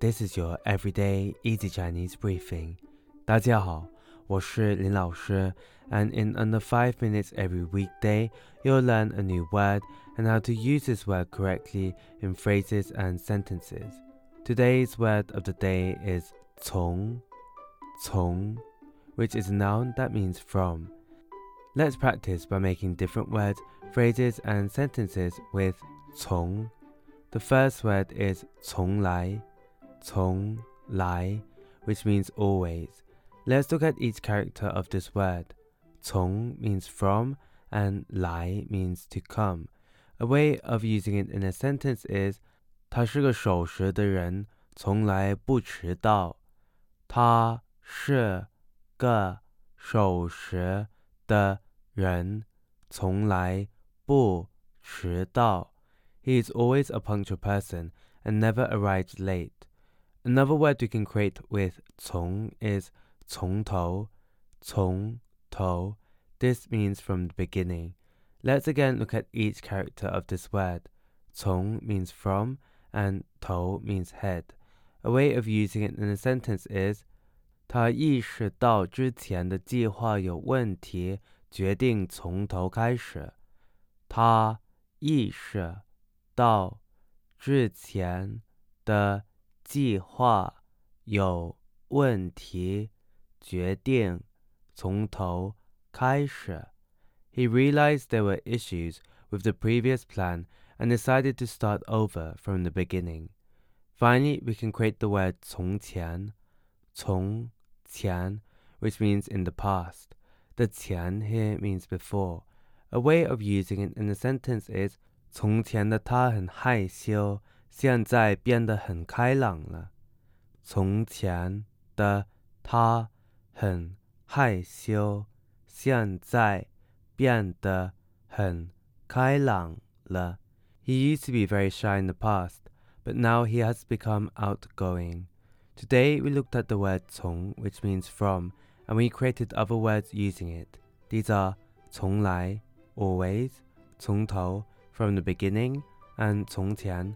This is your everyday easy Chinese briefing. 大家好，我是林老师, and in under 5 minutes every weekday, you'll learn a new word and how to use this word correctly in phrases and sentences. Today's word of the day is 从,从, which is a noun that means from. Let's practice by making different words, phrases, and sentences with 从. The first word is 从来 从来, which means always. Let's look at each character of this word. 从 means from and 来 means to come. A way of using it in a sentence is 他是个守时的人，从来不迟到。他是个守时的人，从来不迟到。He is always a punctual person and never arrives late. Another word we can create with 从 is 从头,从头. This means from the beginning. Let's again look at each character of this word. 从 means from and 头 means head. A way of using it in a sentence is 他意识到之前的计划有问题，决定从头开始。他意识到之前的 计划有问题，决定从头开始。He realized there were issues with the previous plan and decided to start over from the beginning. Finally, we can create the word 从前,从前, which means in the past. The 前 here means before. A way of using it in a sentence is 从前的他很害羞。 现在变得很开朗了。从前的他很害羞，现在变得很开朗了。He used to be very shy in the past, but now he has become outgoing. Today we looked at the word 从, which means from, and we created other words using it. These are 从来 always, 从头 from the beginning, and 从前